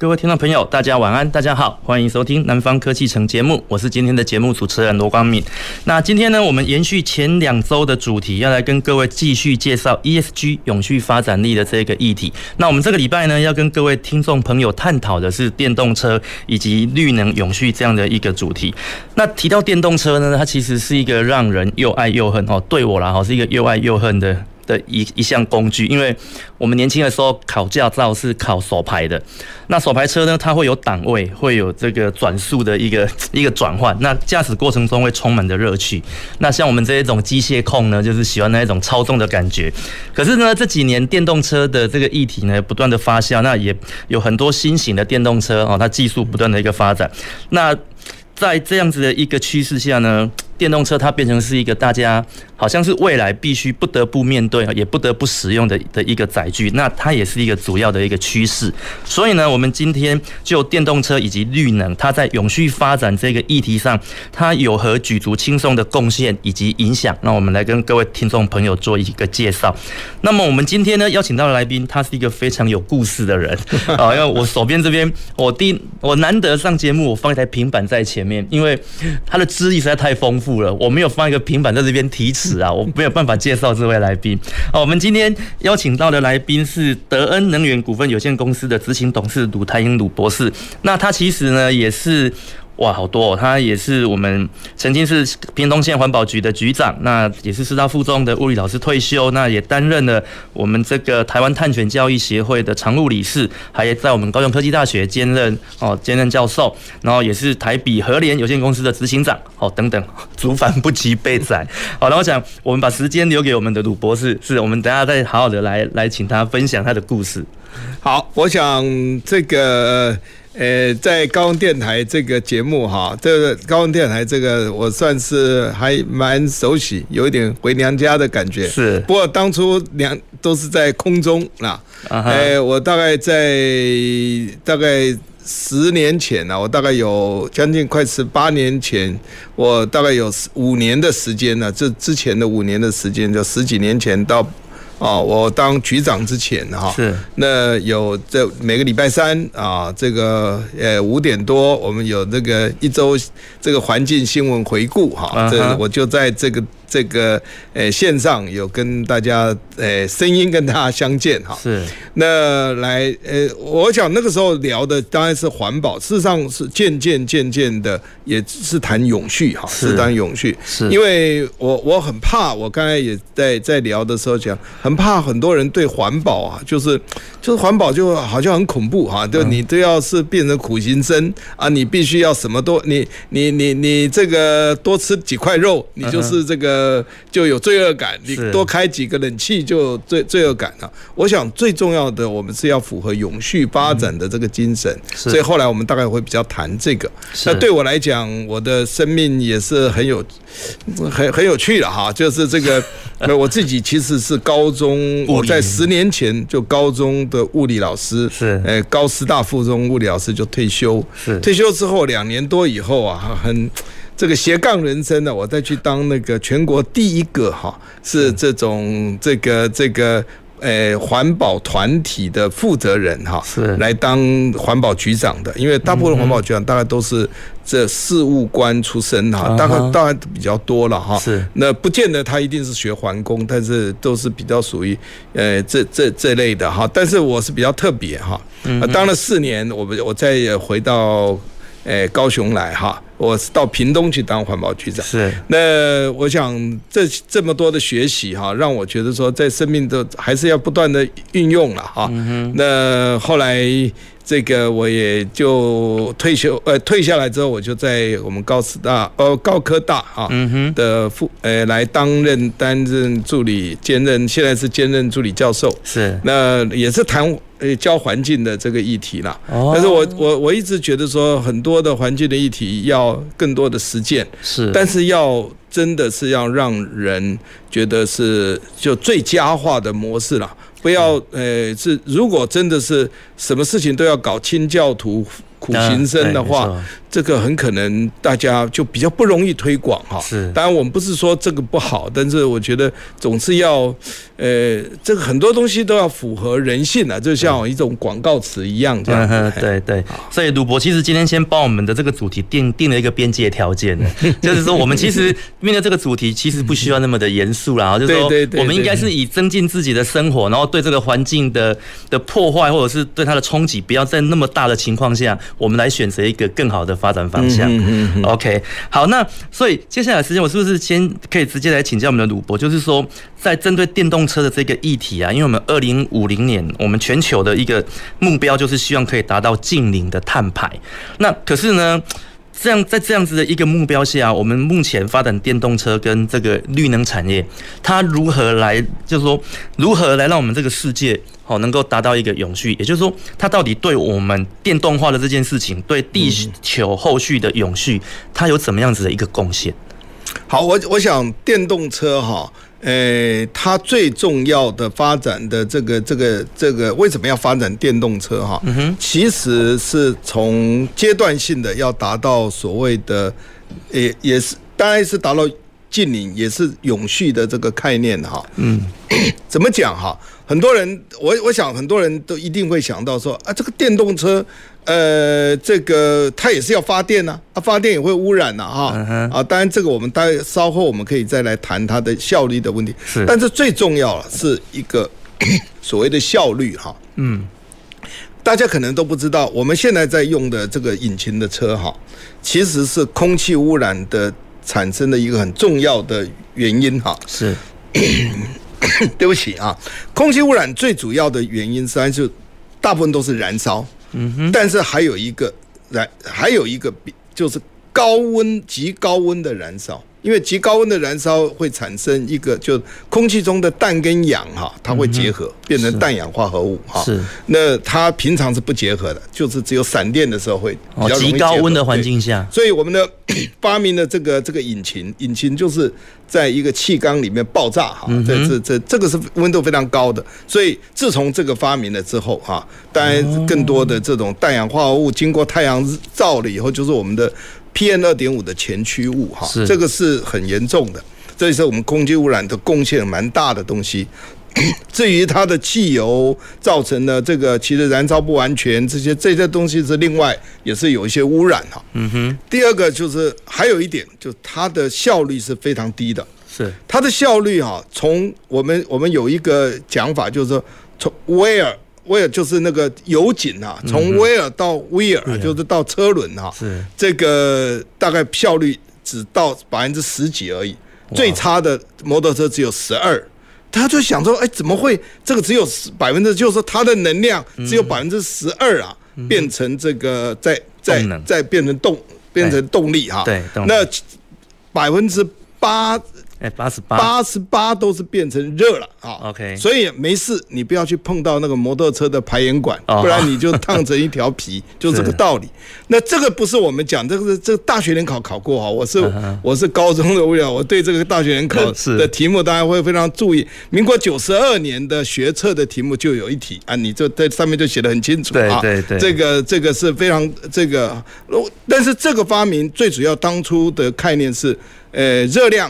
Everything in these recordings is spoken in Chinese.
各位听众朋友，大家晚安，大家好，欢迎收听南方科技城节目，我是今天的节目主持人罗光敏。那今天呢，我们延续前两周的主题，要来跟各位继续介绍 ESG 永续发展力的这个议题。那我们这个礼拜呢，要跟各位听众朋友探讨的是电动车以及绿能永续这样的一个主题。那提到电动车呢，它其实是一个让人又爱又恨哦，对我来说是一个又爱又恨的。的一一项工具，因为我们年轻的时候考驾照是考手排的，那手排车呢，它会有档位，会有这个转速的一个 一个转换，那驾驶过程中会充满着乐趣。那像我们这一种机械控呢，就是喜欢那一种操纵的感觉。可是呢，这几年电动车的这个议题呢，不断的发酵，那也有很多新型的电动车哦，它技术不断的一个发展。那在这样子的一个趋势下呢，电动车它变成是一个大家好像是未来必须不得不面对，也不得不使用的的一个载具。那它也是一个主要的一个趋势。所以呢，我们今天就电动车以及绿能，它在永续发展这个议题上，它有何举足轻重的贡献以及影响？那我们来跟各位听众朋友做一个介绍。那么我们今天呢，邀请到的来宾，他是一个非常有故事的人 啊。因为我手边这边，我第我难得上节目，我放一台平板在前面，因为他的资历实在太丰富。我没有放一个平板在这边提词啊，我没有办法介绍这位来宾。好，我们今天邀请到的来宾是德恩能源股份有限公司的执行董事鲁台英鲁博士。那他其实呢也是。哇，好多哦！他也是我们曾经是屏东县环保局的局长，那也是师大附中的物理老师退休，那也担任了我们这个台湾碳权教育协会的常务理事，还在我们高雄科技大学兼任哦兼任教授，然后也是台比和联有限公司的执行长哦等等，族繁不及备载。好，那我想我们把时间留给我们的鲁博士，是我们等下再好好的来来请他分享他的故事。好，我想这个。呃，在高雄电台这个节目哈，这个高雄电台这个我算是还蛮熟悉，有一点回娘家的感觉。是，不过当初娘都是在空中啊。哎，我大概在大概十年前呢，我大概有将近快十八年前，我大概有五年的时间呢，这之前的五年的时间，就十几年前到。哦，我当局长之前哈，是。那有这每个礼拜三啊，这个呃五点多，我们有那个一周这个环境新闻回顾哈，这我就在这个。这个呃线上有跟大家呃声音跟大家相见哈，是。那来呃我想那个时候聊的当然是环保，事实上是渐渐渐渐的也是谈永续哈，是。谈永续，是。因为我我很怕，我刚才也在在聊的时候讲，很怕很多人对环保啊，就是就是环保就好像很恐怖哈，就你都要是变成苦行僧啊，你必须要什么都你你你你这个多吃几块肉，你就是这个。呃，就有罪恶感。你多开几个冷气就罪罪恶感了。我想最重要的，我们是要符合永续发展的这个精神。所以后来我们大概会比较谈这个。那对我来讲，我的生命也是很有很很有趣的哈。就是这个，我自己其实是高中，我在十年前就高中的物理老师，是哎高师大附中物理老师就退休。是退休之后两年多以后啊，很。这个斜杠人生呢，我再去当那个全国第一个哈，是这种这个这个呃环保团体的负责人哈，是来当环保局长的。因为大部分环保局长大概都是这事务官出身哈，大概大概比较多了哈。是那不见得他一定是学环工，但是都是比较属于呃这这这类的哈。但是我是比较特别哈，当了四年，我我再回到。哎，高雄来哈，我是到屏东去当环保局长。是，那我想这这么多的学习哈，让我觉得说，在生命的还是要不断的运用了哈。那后来这个我也就退休，呃，退下来之后，我就在我们高师大，呃，高科大啊，的副，呃，来担任担任助理，兼任现在是兼任助理教授，是，那也是谈呃教环境的这个议题啦。哦，但是我我我一直觉得说，很多的环境的议题要更多的实践，是，但是要真的是要让人觉得是就最佳化的模式啦。不要，呃，是如果真的是什么事情都要搞清教徒苦行僧的话。这个很可能大家就比较不容易推广哈，是。当然我们不是说这个不好，但是我觉得总是要，呃，这个很多东西都要符合人性啊，就像一种广告词一样这样子。嗯、对对。所以鲁博其实今天先帮我们的这个主题定定了一个边界条件，就是说我们其实面对这个主题其实不需要那么的严肃啦，就是说我们应该是以增进自己的生活，然后对这个环境的的破坏或者是对它的冲击不要在那么大的情况下，我们来选择一个更好的。发展方向，OK，好，那所以接下来时间，我是不是先可以直接来请教我们的鲁博？就是说，在针对电动车的这个议题啊，因为我们二零五零年，我们全球的一个目标就是希望可以达到近零的碳排。那可是呢，这样在这样子的一个目标下，我们目前发展电动车跟这个绿能产业，它如何来，就是说如何来让我们这个世界？哦，能够达到一个永续，也就是说，它到底对我们电动化的这件事情，对地球后续的永续，它有怎么样子的一个贡献？好，我我想电动车哈，呃，它最重要的发展的这个这个这个，为什么要发展电动车哈？嗯哼，其实是从阶段性的要达到所谓的，也也是当然是达到近邻，也是永续的这个概念哈。嗯，怎么讲哈？很多人，我我想很多人都一定会想到说啊，这个电动车，呃，这个它也是要发电呢，啊，发电也会污染呐，哈，啊，当然这个我们待稍后我们可以再来谈它的效率的问题。是，但是最重要的是一个 所谓的效率哈。嗯，大家可能都不知道，我们现在在用的这个引擎的车哈，其实是空气污染的产生的一个很重要的原因哈。是。对不起啊，空气污染最主要的原因实际上就大部分都是燃烧，嗯，但是还有一个来，还有一个比就是高温极高温的燃烧。因为极高温的燃烧会产生一个，就空气中的氮跟氧哈，它会结合变成氮氧化合物哈。是。那它平常是不结合的，就是只有闪电的时候会比较。极高温的环境下。所以我们的 发明的这个这个引擎，引擎就是在一个气缸里面爆炸哈。这这这这个是温度非常高的。所以自从这个发明了之后哈，当然更多的这种氮氧化合物经过太阳照了以后，就是我们的。PM 二点五的前驱物哈，这个是很严重的，这也是我们空气污染的贡献蛮大的东西。至于它的汽油造成的这个其实燃烧不完全，这些这些东西是另外也是有一些污染哈。嗯哼。第二个就是还有一点，就它的效率是非常低的。是。它的效率哈，从我们我们有一个讲法，就是说从 where。威尔就是那个油井啊，从威尔到威尔就是到车轮啊，是。这个大概效率只到百分之十几而已，最差的摩托车只有十二，他就想说，哎，怎么会这个只有百分之，就是说它的能量只有百分之十二啊，变成这个再再再变成动变成动力哈，对，那百分之八。哎，八十八，八十八都是变成热了啊。OK，所以没事，你不要去碰到那个摩托车的排烟管，不然你就烫成一条皮，就这个道理。那这个不是我们讲，这个是这个大学联考考过哈。我是我是高中的，物料我对这个大学联考的题目大家会非常注意。民国九十二年的学测的题目就有一题啊，你这在上面就写的很清楚啊。对对对，这个这个是非常这个，但是这个发明最主要当初的概念是，呃，热量。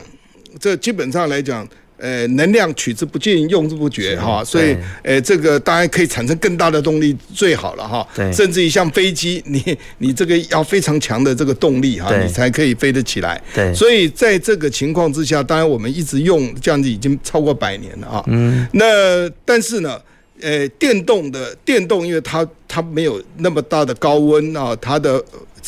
这基本上来讲，呃，能量取之不尽，用之不绝，哈，所以，呃，这个当然可以产生更大的动力，最好了，哈，甚至于像飞机，你 你这个要非常强的这个动力，哈，你才可以飞得起来。对，所以在这个情况之下，当然我们一直用这样子已经超过百年了，啊，嗯，那但是呢，呃，电动的电动，因为它它没有那么大的高温啊，它的。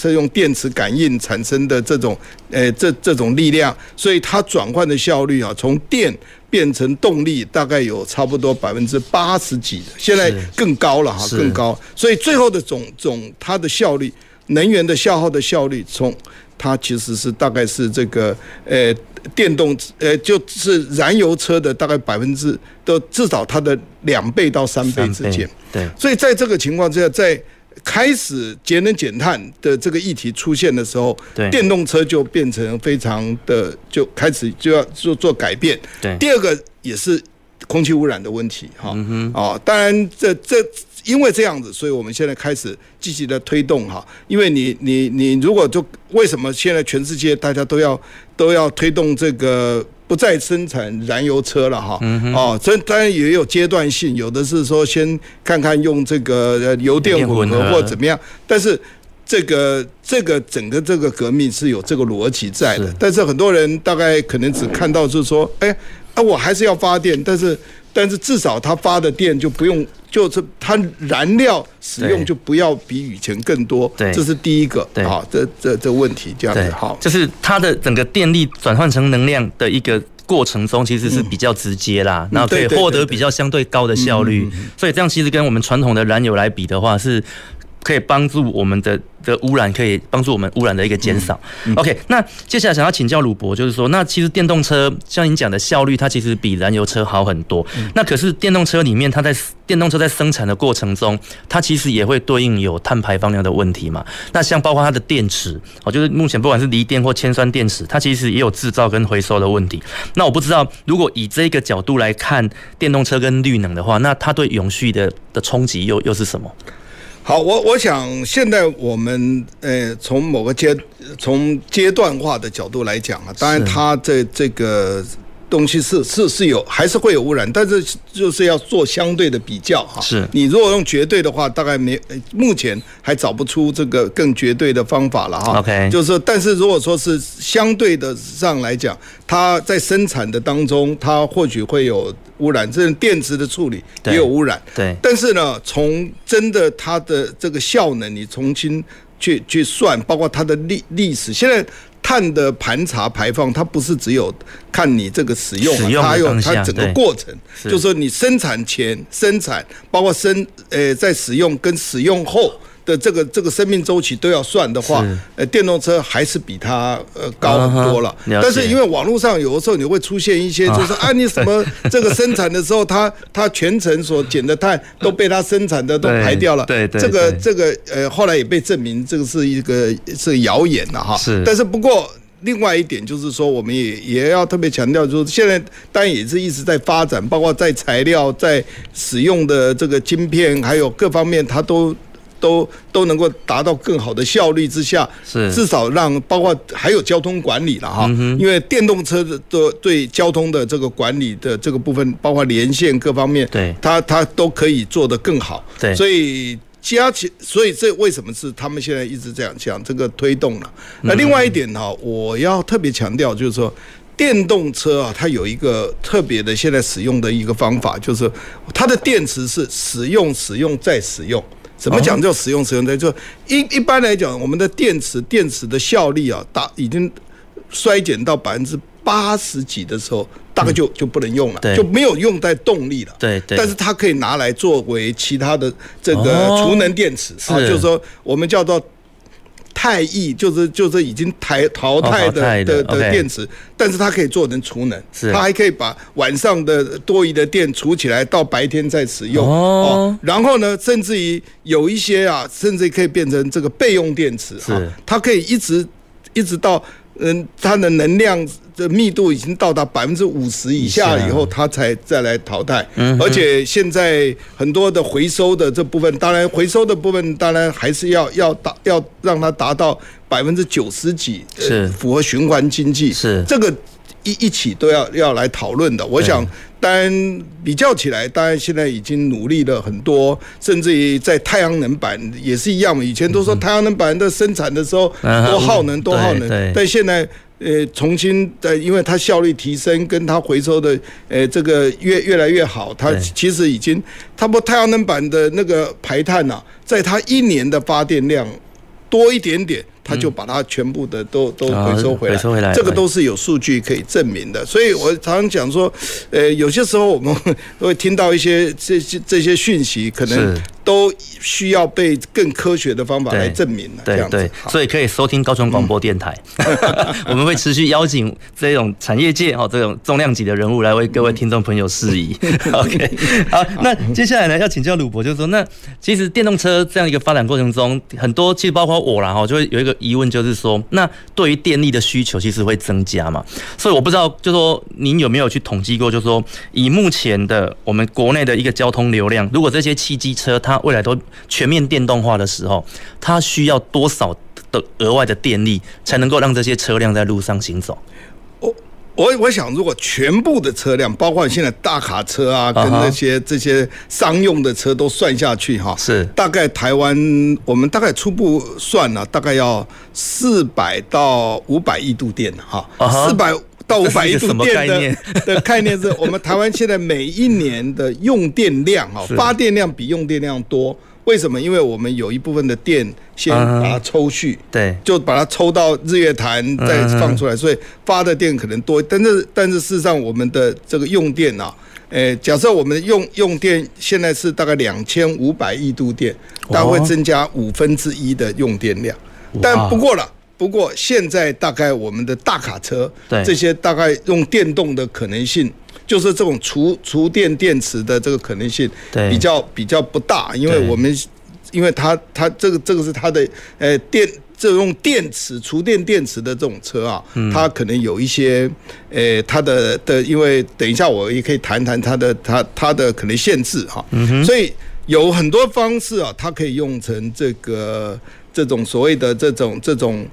是用电磁感应产生的这种，呃，这这种力量，所以它转换的效率啊，从电变成动力，大概有差不多百分之八十几，现在更高了哈，更高。所以最后的总总它的效率，能源的消耗的效率，从它其实是大概是这个呃电动呃就是燃油车的大概百分之都至少它的两倍到三倍之间。对，所以在这个情况之下，在开始节能减碳的这个议题出现的时候，电动车就变成非常的就开始就要做做改变。对，第二个也是空气污染的问题哈。嗯哼，哦，当然这这因为这样子，所以我们现在开始积极的推动哈。因为你你你如果就为什么现在全世界大家都要都要推动这个？不再生产燃油车了哈，哦，这当然也有阶段性，有的是说先看看用这个油电混合或怎么样，但是这个这个整个这个革命是有这个逻辑在的，但是很多人大概可能只看到就是说，哎，啊，我还是要发电，但是但是至少它发的电就不用。就是它燃料使用就不要比以前更多，对，这是第一个，对，好，这这这问题这样子，好，就是它的整个电力转换成能量的一个过程中，其实是比较直接啦，然后可以获得比较相对高的效率，所以这样其实跟我们传统的燃油来比的话是。可以帮助我们的的污染，可以帮助我们污染的一个减少。OK，那接下来想要请教鲁博，就是说，那其实电动车像您讲的效率，它其实比燃油车好很多。那可是电动车里面，它在电动车在生产的过程中，它其实也会对应有碳排放量的问题嘛。那像包括它的电池，哦，就是目前不管是锂电或铅酸电池，它其实也有制造跟回收的问题。那我不知道，如果以这个角度来看电动车跟绿能的话，那它对永续的的冲击又又是什么？好，我我想现在我们呃从某个阶从阶段化的角度来讲啊，当然它这这个东西是是是有还是会有污染，但是就是要做相对的比较哈。是你如果用绝对的话，大概没目前还找不出这个更绝对的方法了哈。OK，就是说，但是如果说是相对的上来讲，它在生产的当中，它或许会有。污染，这电池的处理也有污染。对，但是呢，从真的它的这个效能，你重新去去算，包括它的历历史。现在碳的盘查排放，它不是只有看你这个使用，它还有它整个过程，就是说你生产前、生产，包括生呃在使用跟使用后。的这个这个生命周期都要算的话，呃，电动车还是比它呃高很多了。但是因为网络上有的时候你会出现一些，就是 啊，你什么这个生产的时候，它它全程所减的碳都被它生产的都排掉了。对对，这个这个呃，后来也被证明这个是一个是谣言了哈。是。但是不过另外一点就是说，我们也也要特别强调，就是现在当然也是一直在发展，包括在材料、在使用的这个晶片，还有各方面，它都。都都能够达到更好的效率之下，是。至少让包括还有交通管理了哈，因为电动车的对对交通的这个管理的这个部分，包括连线各方面，对，它它都可以做得更好，对，所以加起，所以这为什么是他们现在一直这样讲这个推动了？那另外一点哈，我要特别强调就是说，电动车啊，它有一个特别的现在使用的一个方法，就是它的电池是使用、使用再使用。怎么讲叫使用使用的？就一一般来讲，我们的电池电池的效率啊，大已经衰减到百分之八十几的时候，大概就就不能用了，就没有用在动力了。对对。但是它可以拿来作为其他的这个储能电池啊，就是说我们叫做。太易就是就是已经淘淘汰的的的电池，但是它可以做成储能，它还可以把晚上的多余的电储起来，到白天再使用哦。然后呢，甚至于有一些啊，甚至可以变成这个备用电池啊，它可以一直一直到。嗯，它的能量的密度已经到达百分之五十以下以后，它才再来淘汰。而且现在很多的回收的这部分，当然回收的部分当然还是要要达要让它达到百分之九十几，是符合循环经济。是这个一一起都要要来讨论的。我想。当然，比较起来，当然现在已经努力了很多，甚至于在太阳能板也是一样嘛。以前都说太阳能板的生产的时候多耗能，多耗能，但现在呃重新的，因为它效率提升，跟它回收的呃这个越越来越好，它其实已经差不多太阳能板的那个排碳呐，在它一年的发电量多一点点。他就把它全部的都都回收回来，回收回来，这个都是有数据可以证明的。所以我常常讲说，呃，有些时候我们 会听到一些这些这些讯息，可能都需要被更科学的方法来证明了。对对，所以可以收听高雄广播电台，我们会持续邀请这种产业界哦这种重量级的人物来为各位听众朋友释疑。OK，好，那接下来呢要请教鲁博，就是说，那其实电动车这样一个发展过程中，很多其实包括我啦哈，就会有一个疑问，就是说，那对于电力的需求其实会增加嘛？所以我不知道，就说您有没有去统计过，就是说以目前的我们国内的一个交通流量，如果这些汽机车它未来都全面电动化的时候，它需要多少的额外的电力才能够让这些车辆在路上行走？我我我想，如果全部的车辆，包括现在大卡车啊，跟那些这些商用的车都算下去哈，是。大概台湾我们大概初步算了，大概要四百到五百亿度电哈，四百到五百亿度电的的概念是我们台湾现在每一年的用电量哈，发电量比用电量多。为什么？因为我们有一部分的电先把它抽蓄，对，就把它抽到日月潭再放出来，所以发的电可能多。但是，但是事实上，我们的这个用电啊，诶，假设我们用用电现在是大概两千五百亿度电，大概会增加五分之一的用电量。但不过了，不过现在大概我们的大卡车，这些大概用电动的可能性。就是这种储储电电池的这个可能性比较比较不大，因为我们因为它它这个这个是它的呃电这种电池储电电池的这种车啊，它可能有一些呃它的的，因为等一下我也可以谈谈它的它它的可能限制哈，所以有很多方式啊，它可以用成这个这种所谓的这种这种。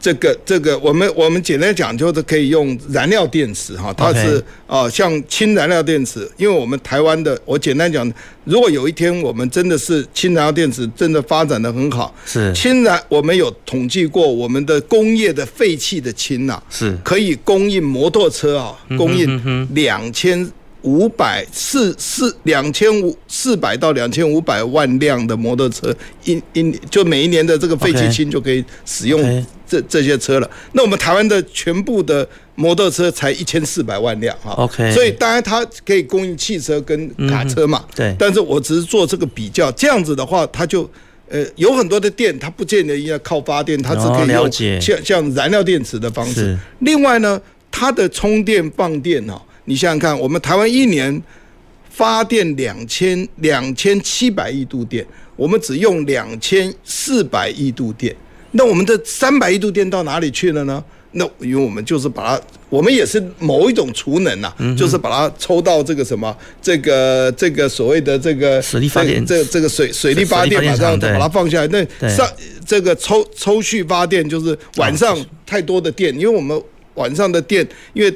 这个这个，我们我们简单讲，就是可以用燃料电池哈，它是啊像氢燃料电池，因为我们台湾的，我简单讲，如果有一天我们真的是氢燃料电池真的发展的很好，是。氢燃，我们有统计过，我们的工业的废弃的氢呐，是。可以供应摩托车啊，供应两千五百四四两千五四百到两千五百万辆的摩托车，一一就每一年的这个废弃氢就可以使用。这这些车了，那我们台湾的全部的摩托车才一千四百万辆哈，OK，所以当然它可以供应汽车跟卡车嘛，嗯、对，但是我只是做这个比较，这样子的话，它就呃有很多的电，它不见得要靠发电，它只可以用像像燃料电池的方式。另外呢，它的充电放电哦，你想想看，我们台湾一年发电两千两千七百亿度电，我们只用两千四百亿度电。那我们的三百亿度电到哪里去了呢？那因为我们就是把它，我们也是某一种储能呐，嗯、就是把它抽到这个什么，这个这个所谓的这个水力发电，这这个水水力发电嘛，这样子把它放下来。那上这个抽抽蓄发电就是晚上太多的电，因为我们晚上的电，因为。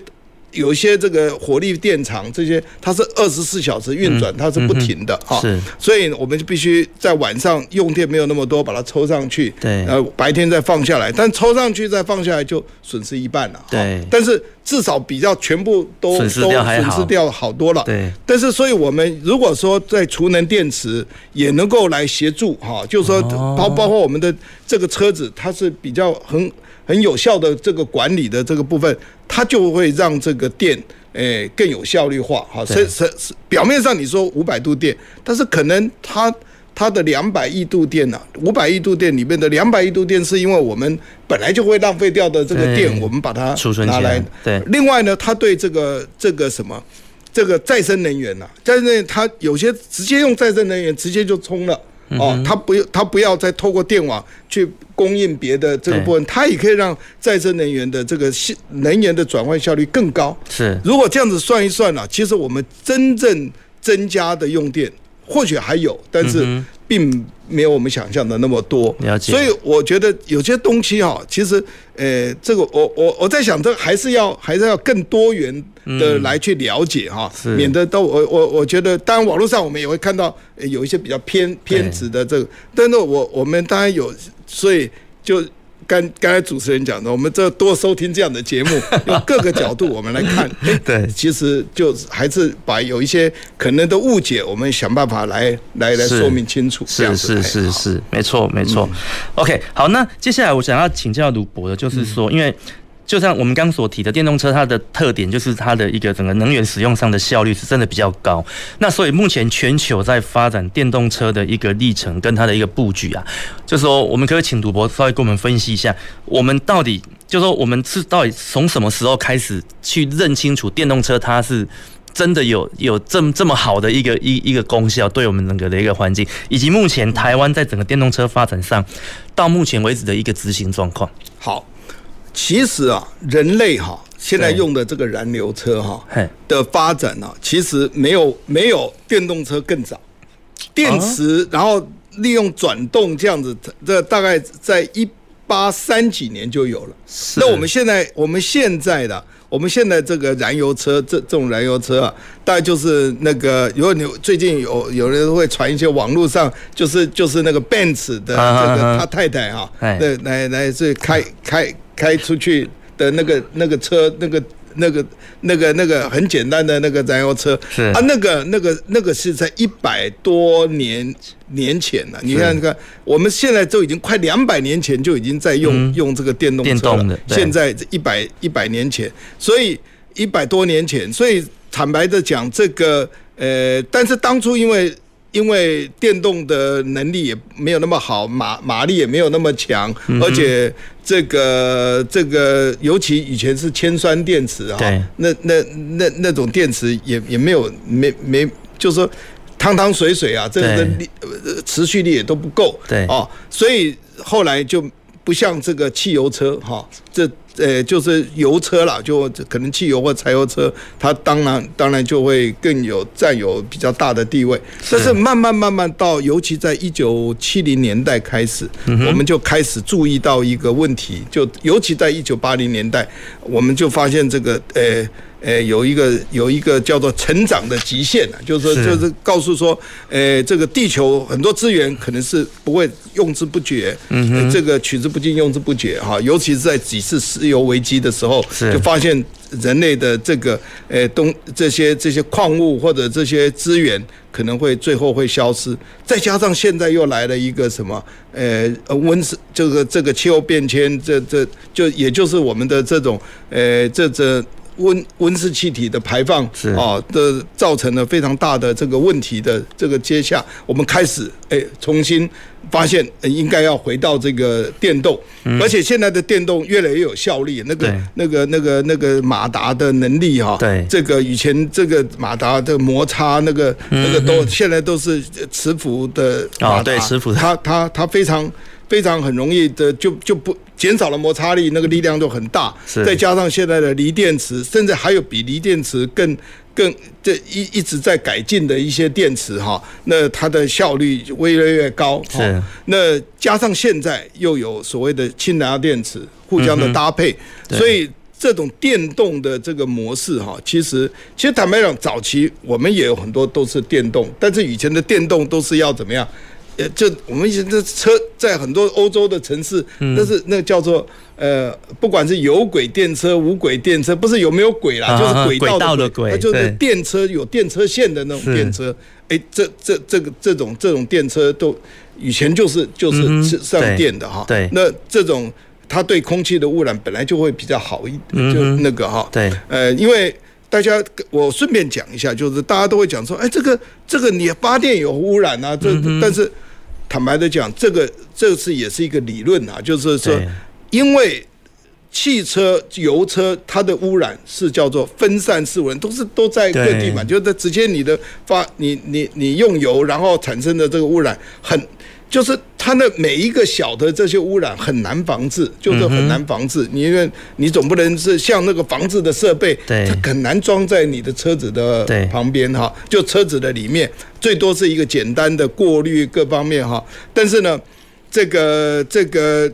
有一些这个火力电厂，这些它是二十四小时运转，它是不停的哈，是，所以我们就必须在晚上用电没有那么多，把它抽上去，对，呃，白天再放下来，但抽上去再放下来就损失一半了，对，但是至少比较全部都都损失掉好多了，对，但是所以我们如果说在储能电池也能够来协助哈，就是说包包括我们的这个车子，它是比较很。很有效的这个管理的这个部分，它就会让这个电诶更有效率化哈。是是是，表面上你说五百度电，但是可能它它的两百亿度电呢，五百亿度电里面的两百亿度电是因为我们本来就会浪费掉的这个电，我们把它储存拿来。对。另外呢，它对这个这个什么这个再生能源呐，再生能源它有些直接用再生能源直接就充了。哦，它不要，它不要再透过电网去供应别的这个部分，它也可以让再生能源的这个能源的转换效率更高。是，如果这样子算一算啊，其实我们真正增加的用电或许还有，但是并没有我们想象的那么多。了解。所以我觉得有些东西哈，其实呃，这个我我我在想，这还是要还是要更多元。的来去了解哈，免得都我我我觉得，当然网络上我们也会看到有一些比较偏偏执的这个，但是我我们当然有，所以就刚刚才主持人讲的，我们这多收听这样的节目，用各个角度我们来看，对，其实就还是把有一些可能的误解，我们想办法来来来说明清楚。是是是是，没错没错。OK，好，那接下来我想要请教卢博的，就是说，因为。就像我们刚所提的，电动车它的特点就是它的一个整个能源使用上的效率是真的比较高。那所以目前全球在发展电动车的一个历程跟它的一个布局啊，就说我们可以请赌博稍微跟我们分析一下，我们到底就说我们是到底从什么时候开始去认清楚电动车它是真的有有这么这么好的一个一一个功效，对我们整个的一个环境，以及目前台湾在整个电动车发展上到目前为止的一个执行状况。好。其实啊，人类哈现在用的这个燃油车哈的发展呢，其实没有没有电动车更早。电池，然后利用转动这样子，这大概在一八三几年就有了。那我们现在我们现在的我们现在这个燃油车，这这种燃油车啊，大概就是那个，如果你最近有有人会传一些网络上，就是就是那个 Benz 的这个他太太哈，对，来来这开开。开出去的那个那个车，那个那个那个那个很简单的那个燃油车，是啊，那个那个那个是在一百多年年前了。你看，你看，我们现在都已经快两百年前就已经在用用这个电动车了。现在一百一百年前，所以一百多年前，所以坦白的讲，这个呃，但是当初因为。因为电动的能力也没有那么好，马马力也没有那么强，而且这个这个，尤其以前是铅酸电池啊，那那那那种电池也也没有没没，就是说汤汤水水啊，这个力持续力也都不够，对。哦，所以后来就不像这个汽油车哈，这。呃，就是油车啦，就可能汽油或柴油车，它当然当然就会更有占有比较大的地位。但是慢慢慢慢到，尤其在一九七零年代开始，我们就开始注意到一个问题，就尤其在一九八零年代，我们就发现这个呃。诶，有一个有一个叫做成长的极限啊，就是说，就是告诉说，诶，这个地球很多资源可能是不会用之不绝，嗯，这个取之不尽，用之不绝哈。尤其是在几次石油危机的时候，就发现人类的这个诶东这些这些矿物或者这些资源可能会最后会消失。再加上现在又来了一个什么，呃，温室这个这个气候变迁，这这就也就是我们的这种，呃，这这。温温室气体的排放啊的造成了非常大的这个问题的这个接下，我们开始诶重新发现应该要回到这个电动，而且现在的电动越来越有效率，那个那个那个那个马达的能力哈，对，这个以前这个马达的摩擦那个那个都现在都是磁浮的马达，对，磁浮，它它它非常。非常很容易的就就不减少了摩擦力，那个力量就很大。再加上现在的锂电池，甚至还有比锂电池更更这一一直在改进的一些电池哈，那它的效率越来越高。是。那加上现在又有所谓的氢燃料电池互相的搭配，所以这种电动的这个模式哈，其实其实坦白讲，早期我们也有很多都是电动，但是以前的电动都是要怎么样？呃，就我们以前的车在很多欧洲的城市，那是那叫做呃，不管是有轨电车、无轨电车，不是有没有轨啦，就是轨道的轨，它就是电车有电车线的那种电车。哎，这这这个这种这种电车都以前就是就是是上电的哈。对，那这种它对空气的污染本来就会比较好一点，就那个哈。对，呃，因为大家我顺便讲一下，就是大家都会讲说，哎，这个这个你发电有污染啊，这但是。坦白的讲，这个这次也是一个理论啊，就是说，因为汽车、油车它的污染是叫做分散式污染，都是都在各地嘛，就是直接你的发你你你用油然后产生的这个污染很。就是它的每一个小的这些污染很难防治，就是很难防治。你因为你总不能是像那个防治的设备，它很难装在你的车子的旁边哈，就车子的里面，最多是一个简单的过滤各方面哈。但是呢，这个这个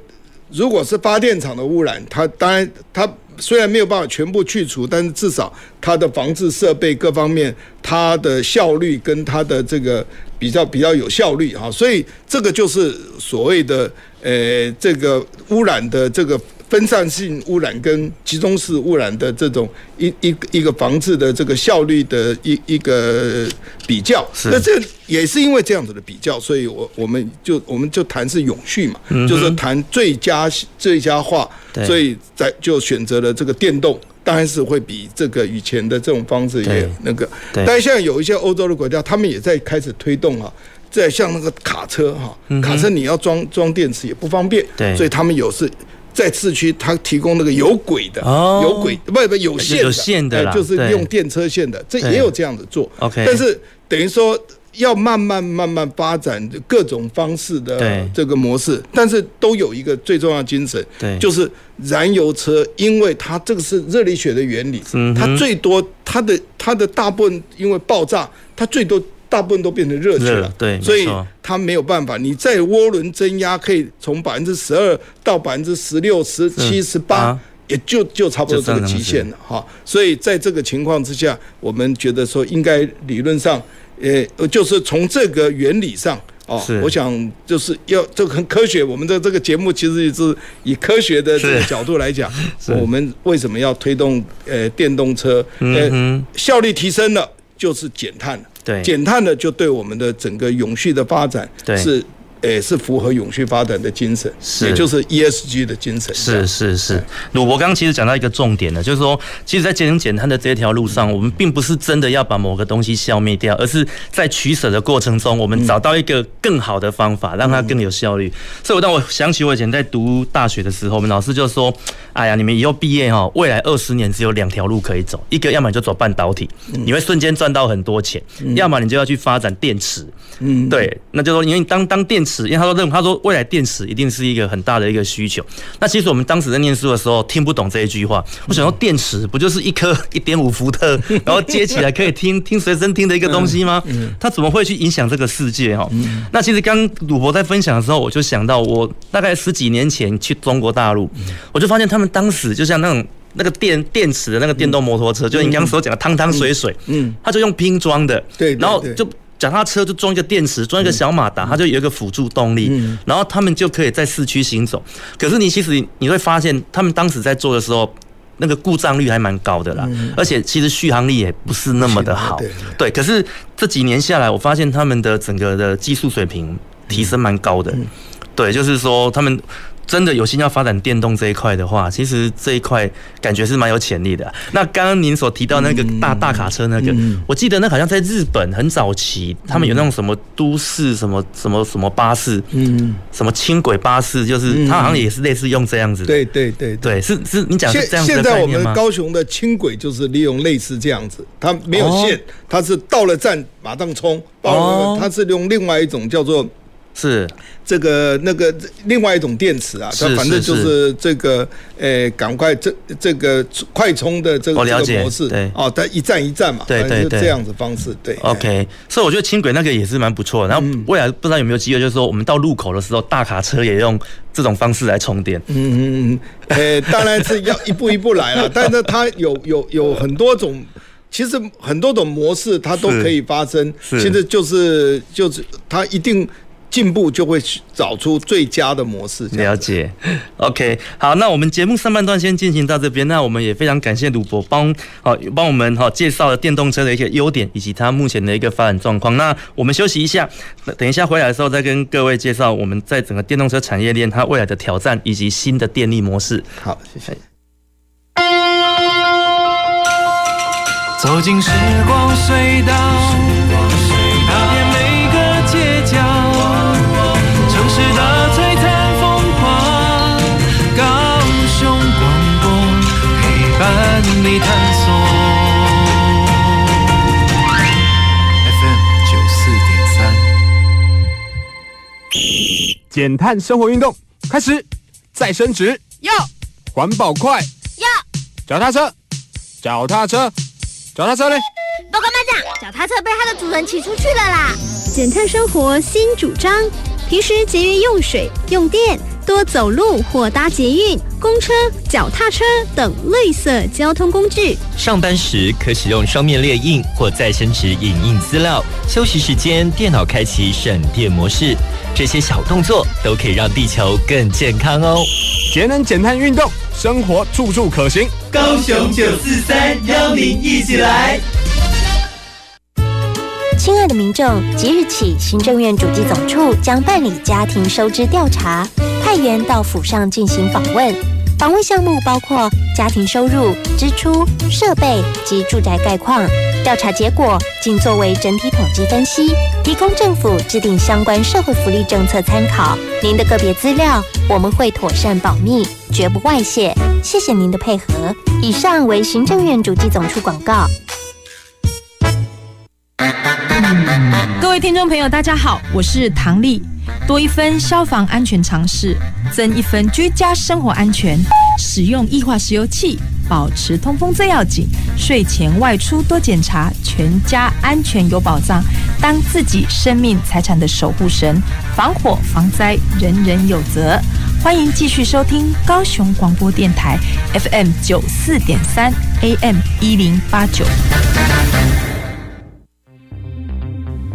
如果是发电厂的污染，它当然它虽然没有办法全部去除，但是至少它的防治设备各方面，它的效率跟它的这个比较比较有效率啊，所以这个就是所谓的呃这个污染的这个。分散性污染跟集中式污染的这种一一一个防治的这个效率的一一个比较，那这也是因为这样子的比较，所以我我们就我们就谈是永续嘛，就是谈最佳最佳化，所以在就选择了这个电动，当然是会比这个以前的这种方式也那个，但是现在有一些欧洲的国家，他们也在开始推动啊，在像那个卡车哈，卡车你要装装电池也不方便，所以他们有是。在市区，它提供那个有轨的，哦、有轨不不有线的，有线的、哎，就是用电车线的，这也有这样子做。OK，但是等于说要慢慢慢慢发展各种方式的这个模式，但是都有一个最重要的精神，对，就是燃油车，因为它这个是热力学的原理，它最多它的它的大部分因为爆炸，它最多。大部分都变成热去了，对，所以它没有办法。你在涡轮增压可以从百分之十二到百分之十六、十七、十八，也就就差不多这个极限了哈。所以在这个情况之下，我们觉得说应该理论上，呃，就是从这个原理上哦，我想就是要这个很科学。我们的这个节目其实也是以科学的这个角度来讲，我们为什么要推动呃电动车？呃，效率提升了就是减碳了。对，减碳的就对我们的整个永续的发展是。诶，是符合永续发展的精神，是。也就是 ESG 的精神。是是是，鲁伯刚刚其实讲到一个重点呢，就是说，其实，在节能减碳的这条路上，我们并不是真的要把某个东西消灭掉，而是在取舍的过程中，我们找到一个更好的方法，让它更有效率。所以，我当我想起我以前在读大学的时候，我们老师就说：“哎呀，你们以后毕业哈，未来二十年只有两条路可以走，一个要么你就走半导体，你会瞬间赚到很多钱；要么你就要去发展电池。”嗯，对，那就说，因为当当电池，因为他说认为他说未来电池一定是一个很大的一个需求。那其实我们当时在念书的时候听不懂这一句话，我想说电池不就是一颗 一点五伏特，然后接起来可以听 听随身听的一个东西吗？它怎么会去影响这个世界哈？那其实刚鲁博在分享的时候，我就想到我大概十几年前去中国大陆，我就发现他们当时就像那种那个电电池的那个电动摩托车，就你刚刚所讲的汤汤水水，嗯，他就用拼装的，对，然后就。脚踏车就装一个电池，装一个小马达，它就有一个辅助动力，然后他们就可以在市区行走。可是你其实你会发现，他们当时在做的时候，那个故障率还蛮高的啦，而且其实续航力也不是那么的好。对，可是这几年下来，我发现他们的整个的技术水平提升蛮高的。对，就是说他们。真的有心要发展电动这一块的话，其实这一块感觉是蛮有潜力的啊。那刚刚您所提到那个大大卡车那个，我记得那好像在日本很早期，他们有那种什么都市什么什么什么巴士，嗯，什么轻轨巴士，就是它好像也是类似用这样子的。对对对对，是是，你讲是这样子的概念吗？现在我们高雄的轻轨就是利用类似这样子，它没有线，它是到了站马上冲，哦，它是用另外一种叫做。是这个那个另外一种电池啊，它反正就是这个，诶，赶快这这个快充的这个这个模式，对，哦，它一站一站嘛，对对对，这样子方式，对。OK，所以我觉得轻轨那个也是蛮不错的。然后未来不知道有没有机会，就是说我们到路口的时候，大卡车也用这种方式来充电。嗯嗯嗯，诶，当然是要一步一步来了，但是它有有有很多种，其实很多种模式它都可以发生。是，现在就是就是它一定。进步就会找出最佳的模式。了解，OK，好，那我们节目上半段先进行到这边。那我们也非常感谢鲁博帮好帮我们哈介绍了电动车的一些优点以及它目前的一个发展状况。那我们休息一下，等一下回来的时候再跟各位介绍我们在整个电动车产业链它未来的挑战以及新的电力模式。好，谢谢。走进时光隧道。你探索 FM 九四点三，减碳生活运动开始，再升职要，环保快要，脚踏车，脚踏车，脚踏车嘞？报告班长，脚踏车被它的主人骑出去了啦！减碳生活新主张，平时节约用水用电。多走路或搭捷运、公车、脚踏车等绿色交通工具。上班时可使用双面列印或再生纸影印资料。休息时间，电脑开启省电模式。这些小动作都可以让地球更健康哦。节能减碳运动，生活处处可行。高雄九四三邀您一起来。亲爱的民众，即日起，行政院主计总处将办理家庭收支调查，派员到府上进行访问。访问项目包括家庭收入、支出、设备及住宅概况。调查结果仅作为整体统计分析，提供政府制定相关社会福利政策参考。您的个别资料我们会妥善保密，绝不外泄。谢谢您的配合。以上为行政院主计总处广告。各位听众朋友，大家好，我是唐丽。多一分消防安全常识，增一分居家生活安全。使用液化石油气，保持通风最要紧。睡前外出多检查，全家安全有保障。当自己生命财产的守护神，防火防灾人人有责。欢迎继续收听高雄广播电台 FM 九四点三 AM 一零八九。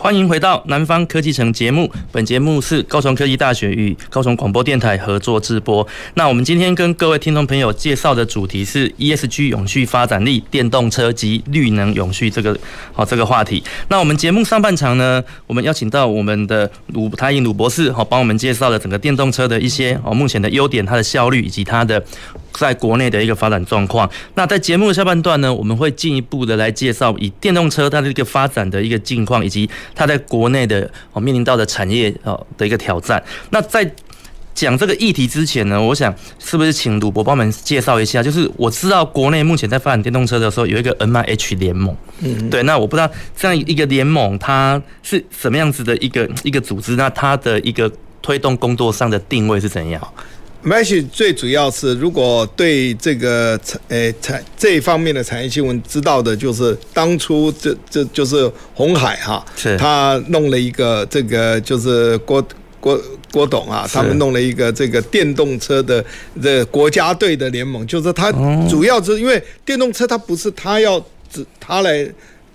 欢迎回到南方科技城节目。本节目是高雄科技大学与高雄广播电台合作制播。那我们今天跟各位听众朋友介绍的主题是 ESG 永续发展力、电动车及绿能永续这个好这个话题。那我们节目上半场呢，我们邀请到我们的鲁台颖鲁博士好帮我们介绍了整个电动车的一些哦目前的优点、它的效率以及它的。在国内的一个发展状况。那在节目的下半段呢，我们会进一步的来介绍以电动车它的一个发展的一个境况，以及它在国内的哦面临到的产业哦的一个挑战。那在讲这个议题之前呢，我想是不是请鲁博帮我们介绍一下？就是我知道国内目前在发展电动车的时候有一个 MIH 联盟，嗯，对。那我不知道这样一个联盟它是什么样子的一个一个组织？那它的一个推动工作上的定位是怎样？MIH 最主要是，如果对这个产诶产这一方面的产业新闻知道的，就是当初这这就是红海哈，是他弄了一个这个就是郭郭郭董啊，他们弄了一个这个电动车的这国家队的联盟，就是他主要是因为电动车它不是他要只他来。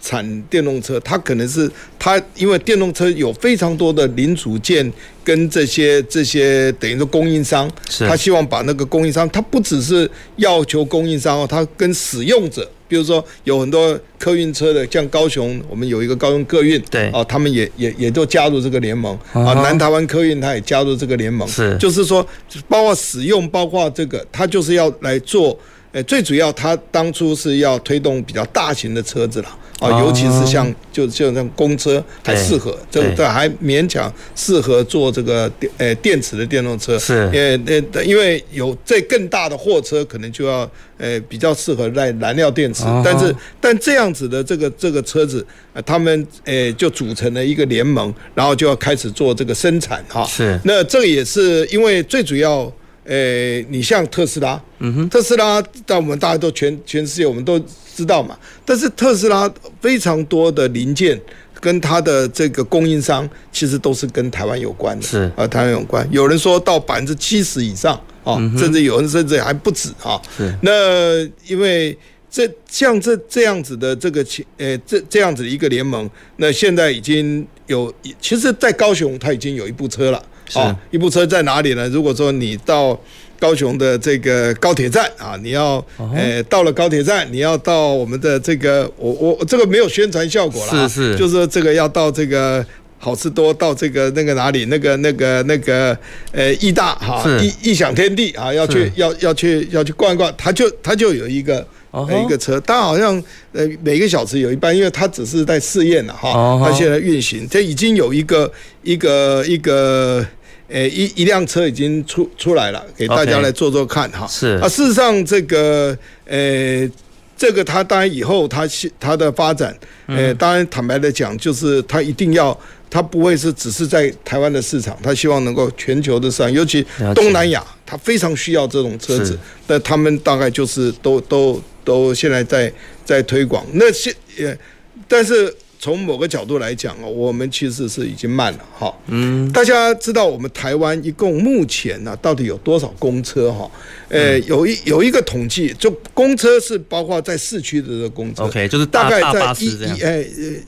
产电动车，它可能是它，因为电动车有非常多的零组件跟这些这些等于说供应商，他希望把那个供应商，他不只是要求供应商哦，他跟使用者，比如说有很多客运车的，像高雄，我们有一个高雄客运，对，哦，他们也也也都加入这个联盟啊，南台湾客运他也加入这个联盟，是，就是说，包括使用，包括这个，他就是要来做，诶，最主要它当初是要推动比较大型的车子了。啊，尤其是像就就像公车还适合，这这还勉强适合做这个电呃电池的电动车，是，呃呃，因为有这更大的货车，可能就要呃比较适合在燃料电池，但是但这样子的这个这个车子，他们呃就组成了一个联盟，然后就要开始做这个生产哈，是，那这个也是因为最主要。诶，你像特斯拉，嗯哼，特斯拉在我们大家都全全世界我们都知道嘛。但是特斯拉非常多的零件跟它的这个供应商，其实都是跟台湾有关的，是啊，台湾有关。有人说到百分之七十以上啊，甚至有人甚至还不止啊。是那因为这像这这样子的这个情，呃，这这样子的一个联盟，那现在已经有，其实，在高雄它已经有一部车了，啊，一部车在哪里呢？如果说你到高雄的这个高铁站啊，你要，呃，到了高铁站，你要到我们的这个，我我这个没有宣传效果了，是是，就是这个要到这个。好吃多到这个那个哪里那个那个那个呃义大哈异异想天地啊要去要要去要去逛一逛，他就他就有一个一个车，他好像呃每个小时有一班，因为他只是在试验了哈，他现在运行，这已经有一个一个一个呃一一辆车已经出出来了，给大家来做做看哈。是啊，事实上这个呃这个他当然以后他他的发展，呃当然坦白的讲，就是他一定要。他不会是只是在台湾的市场，他希望能够全球的市场，尤其东南亚，他非常需要这种车子。那他们大概就是都都都现在在在推广。那现也，但是从某个角度来讲哦，我们其实是已经慢了哈。嗯，大家知道我们台湾一共目前呢，到底有多少公车哈？呃，有一有一个统计，就公车是包括在市区的这个公车，OK，就是大概在一一呃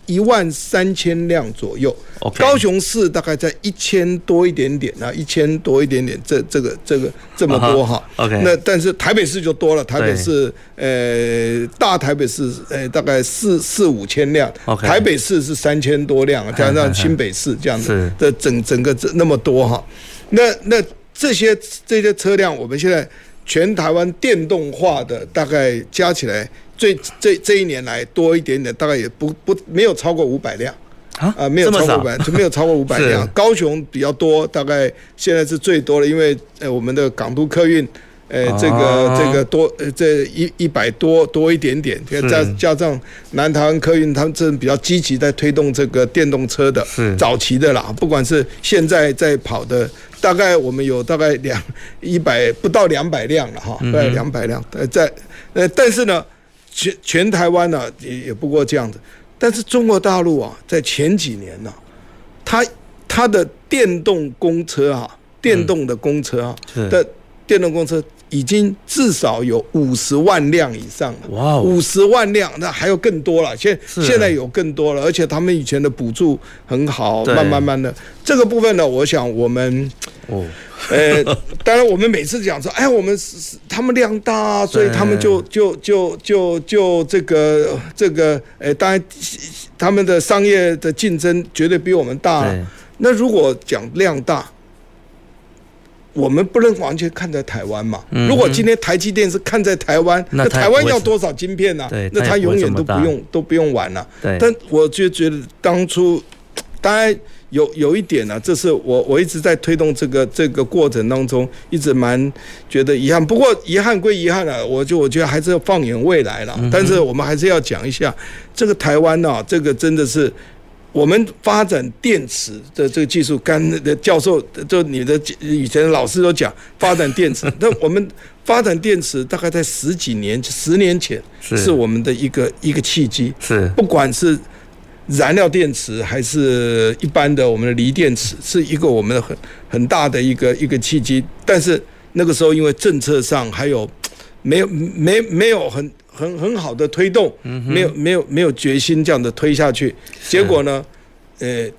一万三千辆左右。Okay. 高雄市大概在一千多一点点啊，一千多一点点，这这个这个这么多哈。Uh. OK，那但是台北市就多了，台北市呃大台北市呃大概四四五千辆，okay. 台北市是三千多辆，加上新北市这样子的整整个这那么多哈。那那这些这些车辆，我们现在全台湾电动化的大概加起来，最这这一年来多一点点，大概也不不没有超过五百辆。啊，呃，没有超过五百，就没有超过五百辆。高雄比较多，大概现在是最多的，因为呃，我们的港都客运，呃，这个这个多，呃，这一一百多多一点点，加加上南台湾客运，他们这比较积极在推动这个电动车的，早期的啦，不管是现在在跑的，大概我们有大概两一百不到两百辆了哈，大概两百辆，呃，在呃，但是呢，全全台湾呢也也不过这样子。但是中国大陆啊，在前几年呢、啊，它它的电动公车啊，电动的公车啊的电动公车已经至少有五十万辆以上了。哇，五十万辆，那还有更多了。现现在有更多了，而且他们以前的补助很好，慢慢慢的这个部分呢，我想我们哦。呃，当然，我们每次讲说，哎，我们是他们量大，所以他们就就就就就这个这个，呃，当然他们的商业的竞争绝对比我们大。那如果讲量大，我们不能完全看在台湾嘛。如果今天台积电是看在台湾，那台湾要多少晶片呢？那他永远都不用都不用玩了。但我就觉得当初，当然。有有一点呢、啊，这是我我一直在推动这个这个过程当中，一直蛮觉得遗憾。不过遗憾归遗憾了、啊，我就我觉得还是要放眼未来了。但是我们还是要讲一下，这个台湾呢、啊，这个真的是我们发展电池的这个技术，刚的教授就你的以前的老师都讲发展电池，那我们发展电池大概在十几年十年前是我们的一个一个契机，是不管是。燃料电池还是一般的我们的锂电池，是一个我们的很很大的一个一个契机。但是那个时候因为政策上还有没有没没有很很很好的推动，没有没有没有决心这样的推下去，结果呢，呃，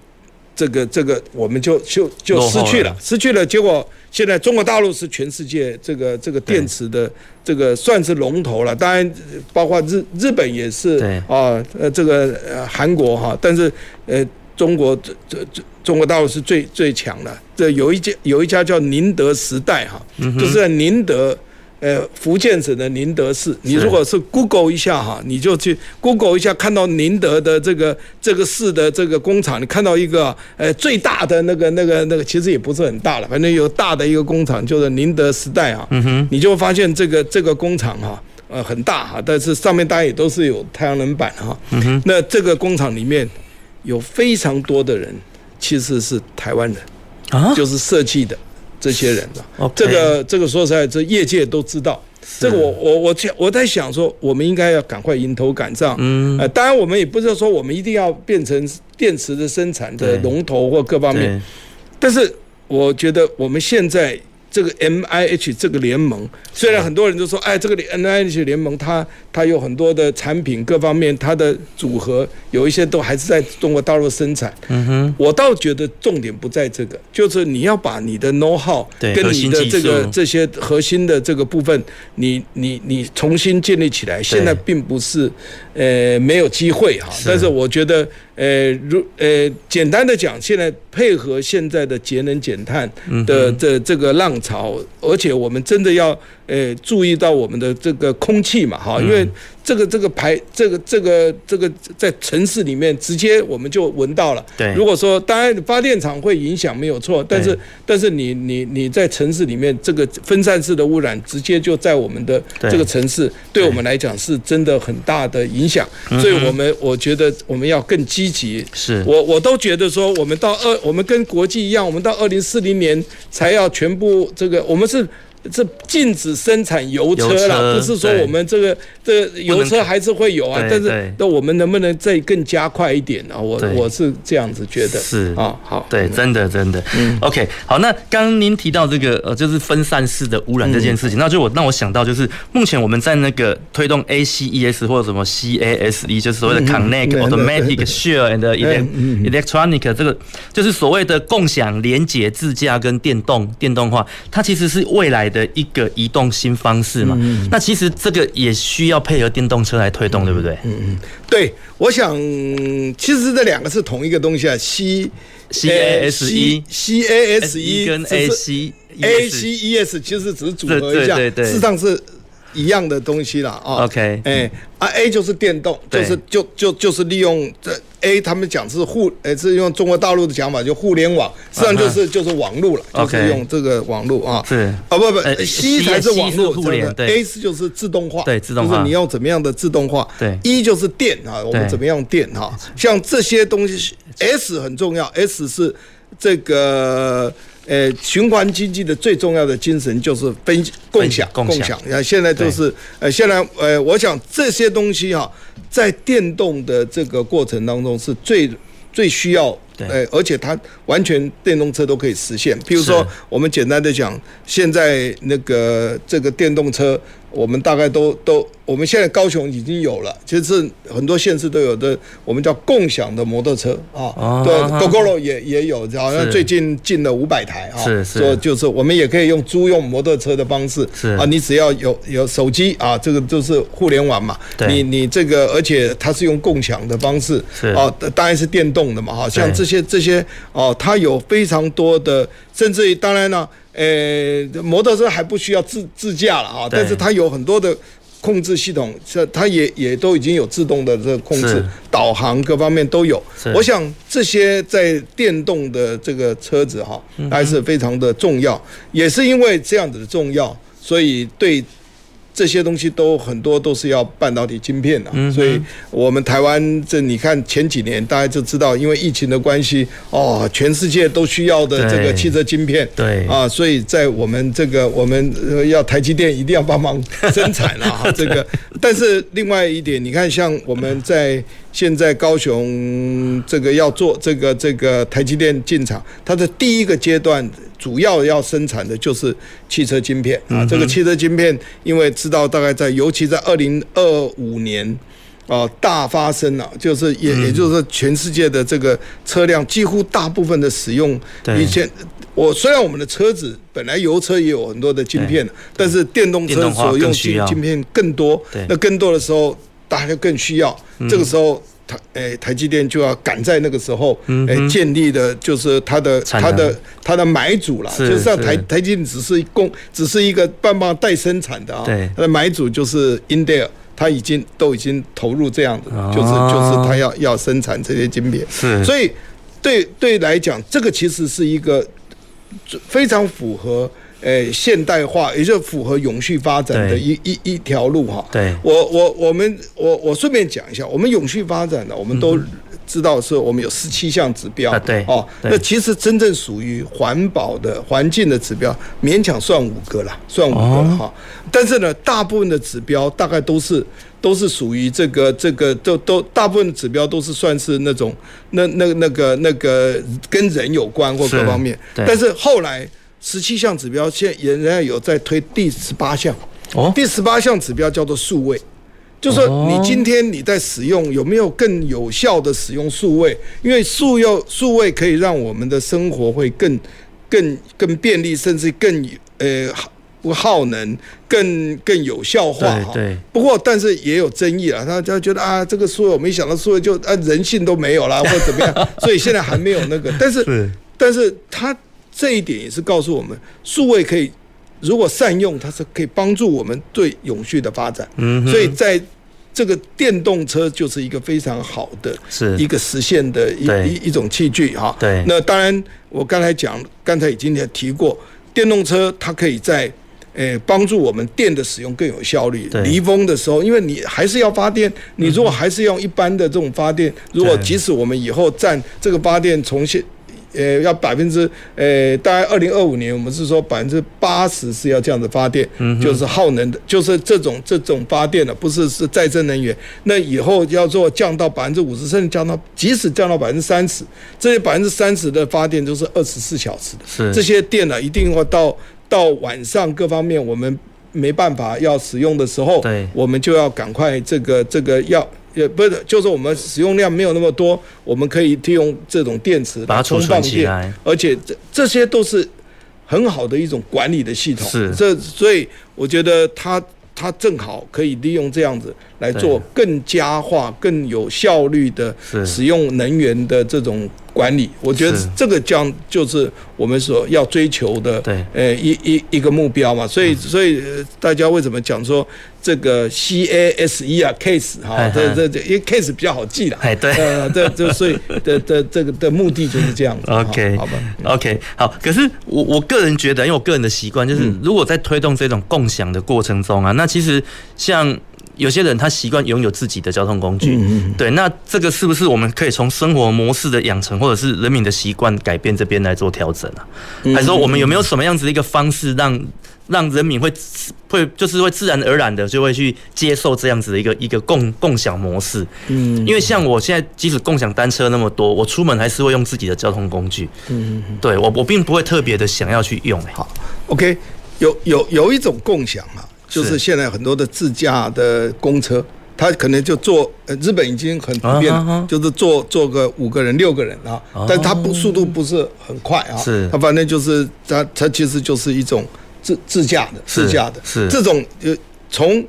这个这个我们就就就失去了，失去了，结果。现在中国大陆是全世界这个这个电池的这个算是龙头了，当然包括日日本也是啊，呃这个呃韩国哈，但是呃中国这这这中国大陆是最最强的。这有一家有一家叫宁德时代哈，就是在宁德。呃，福建省的宁德市，你如果是 Google 一下哈，你就去 Google 一下，看到宁德的这个这个市的这个工厂，你看到一个呃最大的那个那个那个，其实也不是很大了，反正有大的一个工厂，就是宁德时代啊。嗯哼，你就会发现这个这个工厂哈，呃很大哈，但是上面当然也都是有太阳能板哈。嗯哼，那这个工厂里面有非常多的人，其实是台湾人啊，就是设计的。这些人的.这个这个说实在，这业界都知道。这个我我我我在想说，我们应该要赶快迎头赶上。嗯，呃，当然我们也不是说我们一定要变成电池的生产的龙头或各方面。但是我觉得我们现在这个 M I H 这个联盟，虽然很多人都说，哎，这个 M I H 联盟它它有很多的产品各方面，它的组合有一些都还是在中国大陆生产。嗯哼，我倒觉得重点不在这个，就是你要把你的 know how 跟你的这个这些核心的这个部分，你你你重新建立起来。现在并不是呃没有机会哈，但是我觉得。呃，如呃，简单的讲，现在配合现在的节能减碳的这这个浪潮，而且我们真的要呃注意到我们的这个空气嘛，哈，因为。这个这个排这个这个这个在城市里面直接我们就闻到了。对，如果说当然发电厂会影响没有错，但是但是你你你在城市里面这个分散式的污染直接就在我们的这个城市，对我们来讲是真的很大的影响。所以我们我觉得我们要更积极。是我我都觉得说我们到二我们跟国际一样，我们到二零四零年才要全部这个我们是。这禁止生产油车了，不是说我们这个这个油车还是会有啊，但是那我们能不能再更加快一点啊？我我是这样子觉得。是。啊，好，对，真的真的。嗯，OK，好，那刚刚您提到这个呃，就是分散式的污染这件事情，那就我让我想到就是目前我们在那个推动 ACES 或者什么 CASE，就是所谓的 Connect Automatic Share and Electronic 这个就是所谓的共享、连接、自驾跟电动电动化，它其实是未来的。一个移动新方式嘛，嗯、那其实这个也需要配合电动车来推动，嗯、对不对？嗯嗯，对，我想其实这两个是同一个东西啊，C C A S E C A S E 跟 A C A C E S 其实只是组合一下，对对对对，事实上是。一样的东西了啊，OK，哎啊，A 就是电动，就是就就就是利用这 A，他们讲是互，哎是用中国大陆的讲法就互联网，实际上就是就是网络了，就是用这个网络啊，是。啊不不，C 才是网络互联，A 是就是自动化，对自动化，就是你用怎么样的自动化，对，E 就是电啊，我们怎么样用电哈，像这些东西，S 很重要，S 是这个。呃，循环经济的最重要的精神就是分共享，共享。那，现在都是呃，现在呃，我想这些东西哈，在电动的这个过程当中是最最需要，呃，而且它完全电动车都可以实现。譬如说，我们简单的讲，现在那个这个电动车。我们大概都都，我们现在高雄已经有了，其实是很多县市都有的，我们叫共享的摩托车啊，哦、对，Gogoro 也也有，好像最近进了五百台啊，是是，说就是我们也可以用租用摩托车的方式，是。啊，你只要有有手机啊，这个就是互联网嘛，对。你你这个，而且它是用共享的方式，是。啊，当然是电动的嘛，哈，像这些这些哦，它有非常多的，甚至于当然呢。呃，摩托车还不需要自自驾了啊，但是它有很多的控制系统，这它也也都已经有自动的这个控制、导航各方面都有。我想这些在电动的这个车子哈，还是非常的重要，也是因为这样子的重要，所以对。这些东西都很多都是要半导体晶片的，所以我们台湾这你看前几年大家就知道，因为疫情的关系，哦，全世界都需要的这个汽车晶片，对啊，所以在我们这个我们要台积电一定要帮忙生产啊，这个。但是另外一点，你看像我们在。现在高雄这个要做这个这个台积电进场，它的第一个阶段主要要生产的就是汽车晶片啊。这个汽车晶片，因为知道大概在，尤其在二零二五年啊大发生了，就是也也就是说，全世界的这个车辆几乎大部分的使用，以前我虽然我们的车子本来油车也有很多的晶片，但是电动车所用晶晶片更多，那更多的时候。大家更需要，这个时候台诶台积电就要赶在那个时候诶建立的，就是它的它的它的买主了，就是像台台积电只是供，只是一个帮忙代生产的啊，它的买主就是 Intel，它已经都已经投入这样的，就是就是它要要生产这些晶片，所以对对来讲，这个其实是一个非常符合。诶，现代化也就符合永续发展的一一一条路哈。对，我我我们我我顺便讲一下，我们永续发展的，我们都知道是我们有十七项指标。对，哦，那其实真正属于环保的环境的指标，勉强算五个了，算五个了哈。但是呢，大部分的指标大概都是都是属于这个这个都都大部分的指标都是算是那种那那那个那个跟人有关或各方面。但是后来。十七项指标，现在人家有在推第十八项。哦，第十八项指标叫做数位，就是说你今天你在使用有没有更有效的使用数位？因为数用数位可以让我们的生活会更更更便利，甚至更呃不耗能，更更有效化。对，对。不过，但是也有争议啊，大家觉得啊，这个数位我没想到数位就啊人性都没有了，或者怎么样，所以现在还没有那个。但，是但是他这一点也是告诉我们，数位可以。如果善用，它是可以帮助我们对永续的发展。嗯，所以在这个电动车就是一个非常好的，是一个实现的一一一种器具哈。对。那当然，我刚才讲，刚才已经也提过，电动车它可以在诶帮助我们电的使用更有效率。离峰的时候，因为你还是要发电，你如果还是用一般的这种发电，如果即使我们以后占这个发电从现呃，要百分之呃，大概二零二五年，我们是说百分之八十是要这样子发电，嗯，就是耗能的，就是这种这种发电的，不是是再生能源。那以后要做降到百分之五十，甚至降到即使降到百分之三十，这些百分之三十的发电都是二十四小时的，是这些电呢，一定会到到晚上各方面我们没办法要使用的时候，对，我们就要赶快这个这个要。也不是，就是我们使用量没有那么多，我们可以利用这种电池把它充放电，而且这这些都是很好的一种管理的系统。是，这所以我觉得它它正好可以利用这样子来做更加化、更有效率的使用能源的这种。管理，我觉得这个将就是我们所要追求的，对，呃，一一一个目标嘛。所以，所以大家为什么讲说这个 C A S E 啊，case 哈，这这这，因为 case 比较好记了。哎，对，呃，这这所以的的这个的目的就是这样子。OK，好吧，OK，好。可是我我个人觉得，因为我个人的习惯就是，如果在推动这种共享的过程中啊，那其实像。有些人他习惯拥有自己的交通工具，嗯嗯，对，那这个是不是我们可以从生活模式的养成，或者是人民的习惯改变这边来做调整啊？还是说我们有没有什么样子的一个方式，让让人民会会就是会自然而然的就会去接受这样子的一个一个共共享模式？嗯，因为像我现在即使共享单车那么多，我出门还是会用自己的交通工具。嗯，对我我并不会特别的想要去用。好，OK，有有有一种共享啊。就是现在很多的自驾的公车，他可能就坐，呃，日本已经很普遍了，就是坐坐个五个人、六个人啊，但他不速度不是很快啊，是，他反正就是他他其实就是一种自自驾的，自驾的，是。这种呃从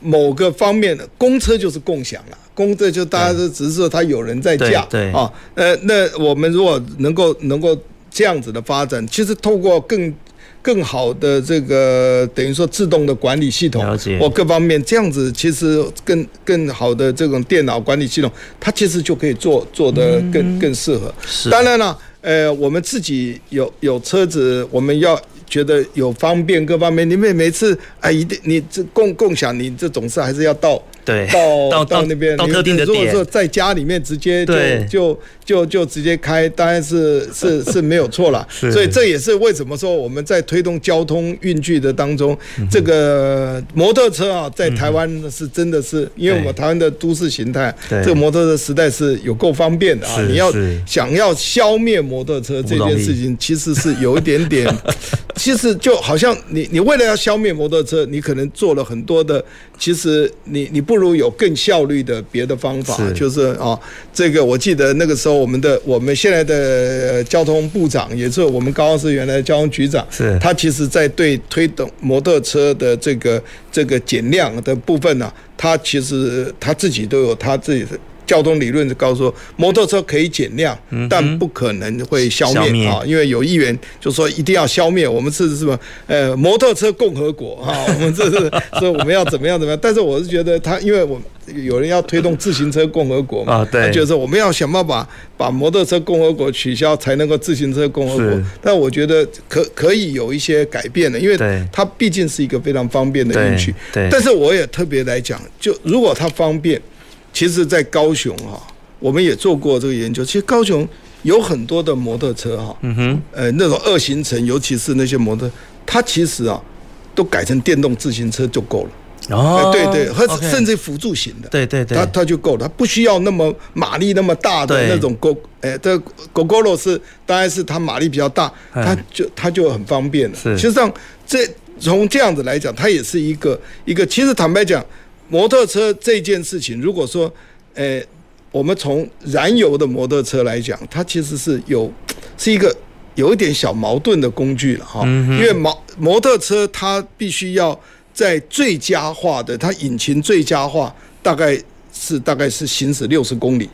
某个方面的公车就是共享了，公车就大家都只是说他有人在驾，对。啊，呃，那我们如果能够能够这样子的发展，其实透过更。更好的这个等于说自动的管理系统，或各方面这样子，其实更更好的这种电脑管理系统，它其实就可以做做得更更适合。当然了，呃，我们自己有有车子，我们要觉得有方便各方面，你每每次啊，一定你这共共享，你这总是还是要到。对，到 到那边，到特定的点。如果说在家里面直接就就就就直接开，当然是是是没有错了。所以这也是为什么说我们在推动交通运具的当中，这个摩托车啊，在台湾是真的是，因为我们台湾的都市形态，这个摩托车时代是有够方便的啊。你要想要消灭摩托车这件事情，其实是有一点点，其实就好像你你为了要消灭摩托车，你可能做了很多的，其实你你。不如有更效率的别的方法，是就是啊，这个我记得那个时候，我们的我们现在的交通部长也是我们高雄市原来的交通局长，是他其实在对推动摩托车的这个这个减量的部分呢、啊，他其实他自己都有他自己的。交通理论就告诉说，摩托车可以减量，但不可能会消灭啊！因为有议员就说一定要消灭，我们是什么？呃，摩托车共和国哈，我们这是说我们要怎么样怎么样？但是我是觉得他，因为我有人要推动自行车共和国嘛，对，就是我们要想办法把摩托车共和国取消，才能够自行车共和国。但我觉得可可以有一些改变的，因为它毕竟是一个非常方便的运具。对，但是我也特别来讲，就如果它方便。其实，在高雄哈，我们也做过这个研究。其实高雄有很多的摩托车哈，嗯哼，呃，那种二行程，尤其是那些摩托，它其实啊，都改成电动自行车就够了。哦，对对，或甚至辅助型的，对对对，它它就够了，它不需要那么马力那么大的那种 Go，哎，这 Gogoro 是当然是它马力比较大，它就它就很方便了。实际上这从这样子来讲，它也是一个一个。其实坦白讲，摩托车这件事情，如果说，呃，我们从燃油的摩托车来讲，它其实是有是一个有一点小矛盾的工具了哈，因为摩摩托车它必须要。在最佳化的，它引擎最佳化大概是大概是行驶六十公里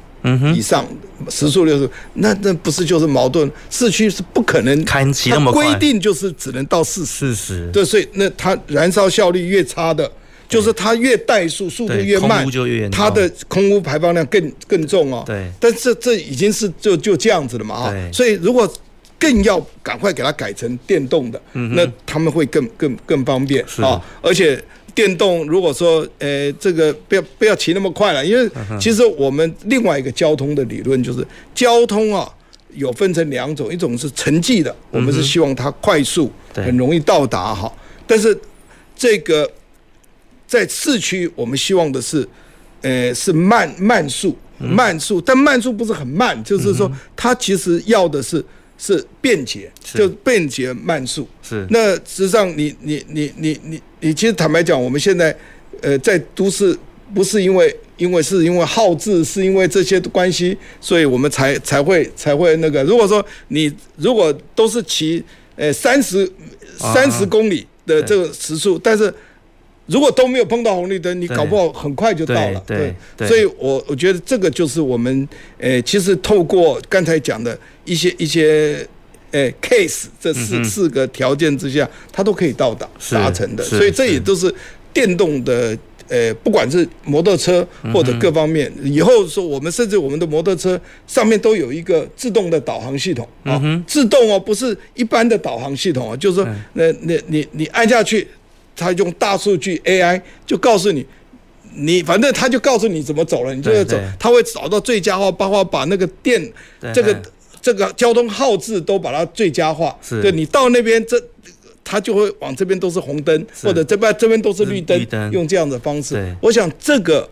以上，时速六十，那那不是就是矛盾？市区是不可能开起那么快，规定就是只能到四十，四十，对，所以那它燃烧效率越差的，就是它越怠速，速度越慢，它的空污排放量更更重哦。对，但这这已经是就就这样子了嘛啊，所以如果。更要赶快给它改成电动的，那他们会更更更方便啊！而且电动如果说，呃，这个不要不要骑那么快了，因为其实我们另外一个交通的理论就是，交通啊有分成两种，一种是城际的，我们是希望它快速，很容易到达哈。但是这个在市区，我们希望的是，呃，是慢慢速，慢速，但慢速不是很慢，就是说它其实要的是。是便捷，就便捷慢速。是那实际上你，你你你你你你，其实坦白讲，我们现在呃在都市，不是因为因为是因为好治，是因为这些关系，所以我们才才会才会那个。如果说你如果都是骑呃三十三十公里的这个时速，但是。如果都没有碰到红绿灯，你搞不好很快就到了。对，所以我我觉得这个就是我们，呃，其实透过刚才讲的一些一些，呃，case 这四四个条件之下，它都可以到达达成的。所以这也都是电动的，呃，不管是摩托车或者各方面，以后说我们甚至我们的摩托车上面都有一个自动的导航系统啊，自动哦，不是一般的导航系统啊，就是说，那那你你按下去。他用大数据 AI 就告诉你，你反正他就告诉你怎么走了，你就要走，他会找到最佳化，包括把那个电这个这个交通耗制都把它最佳化。对，你到那边这，他就会往这边都是红灯，或者这边这边都是绿灯，用这样的方式。我想这个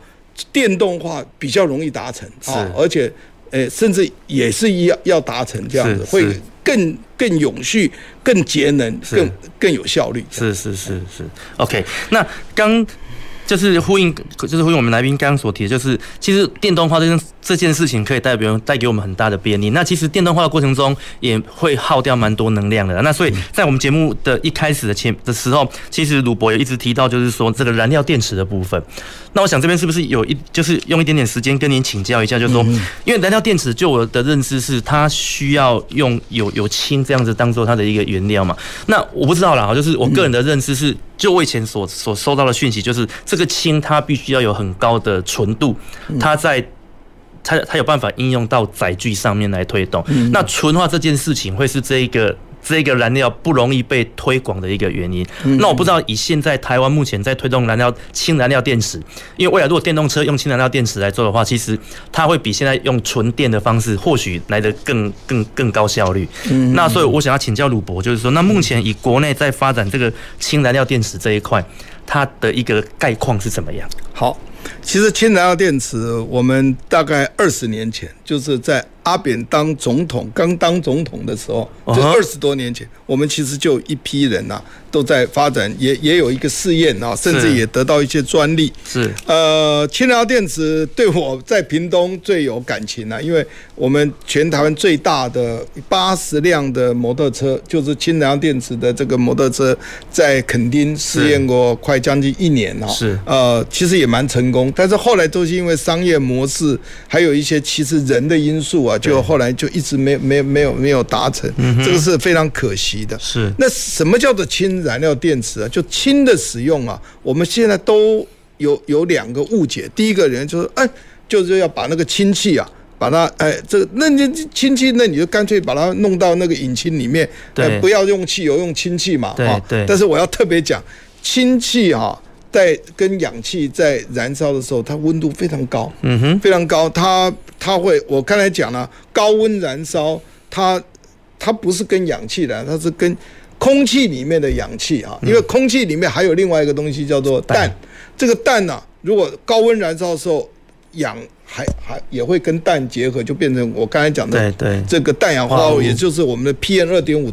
电动化比较容易达成啊，而且诶，甚至也是要要达成这样子会。更更永续、更节能、更更有效率。是是是是，OK。那刚就是呼应，就是呼应我们来宾刚刚所提的，就是其实电动化这件这件事情可以带别人带给我们很大的便利。那其实电动化的过程中也会耗掉蛮多能量的。那所以在我们节目的一开始的前的时候，其实鲁博也一直提到，就是说这个燃料电池的部分。那我想这边是不是有一就是用一点点时间跟您请教一下，就是说，因为燃料电池就我的认知是它需要用有有氢这样子当做它的一个原料嘛。那我不知道啦，就是我个人的认知是，就我以前所所收到的讯息，就是这个氢它必须要有很高的纯度，它在它它有办法应用到载具上面来推动。那纯化这件事情会是这一个。这个燃料不容易被推广的一个原因。那我不知道以现在台湾目前在推动燃料氢燃料电池，因为未来如果电动车用氢燃料电池来做的话，其实它会比现在用纯电的方式或许来得更更更高效率。那所以我想要请教鲁博，就是说，那目前以国内在发展这个氢燃料电池这一块，它的一个概况是怎么样？好，其实氢燃料电池，我们大概二十年前就是在。阿扁当总统，刚当总统的时候，就二十多年前，我们其实就一批人呐、啊，都在发展，也也有一个试验啊，甚至也得到一些专利。是，呃，氢燃料电池对我在屏东最有感情啊，因为我们全台湾最大的八十辆的摩托车，就是氢燃料电池的这个摩托车，在垦丁试验过快将近一年啊。是，呃，其实也蛮成功，但是后来都是因为商业模式，还有一些其实人的因素啊。就后来就一直没没没有没有达成，这个是非常可惜的。是那什么叫做氢燃料电池啊？就氢的使用啊，我们现在都有有两个误解。第一个人就是哎，就是要把那个氢气啊，把它哎这那你氢气，那你就干脆把它弄到那个引擎里面，对，不要用汽油，用氢气嘛。对对。但是我要特别讲，氢气哈。在跟氧气在燃烧的时候，它温度非常高，嗯哼，非常高。它它会，我刚才讲了，高温燃烧，它它不是跟氧气的，它是跟空气里面的氧气啊，因为空气里面还有另外一个东西叫做氮，这个氮呢，如果高温燃烧的时候，氧还还也会跟氮结合，就变成我刚才讲的对对这个氮氧化物，也就是我们的 PM 二点五。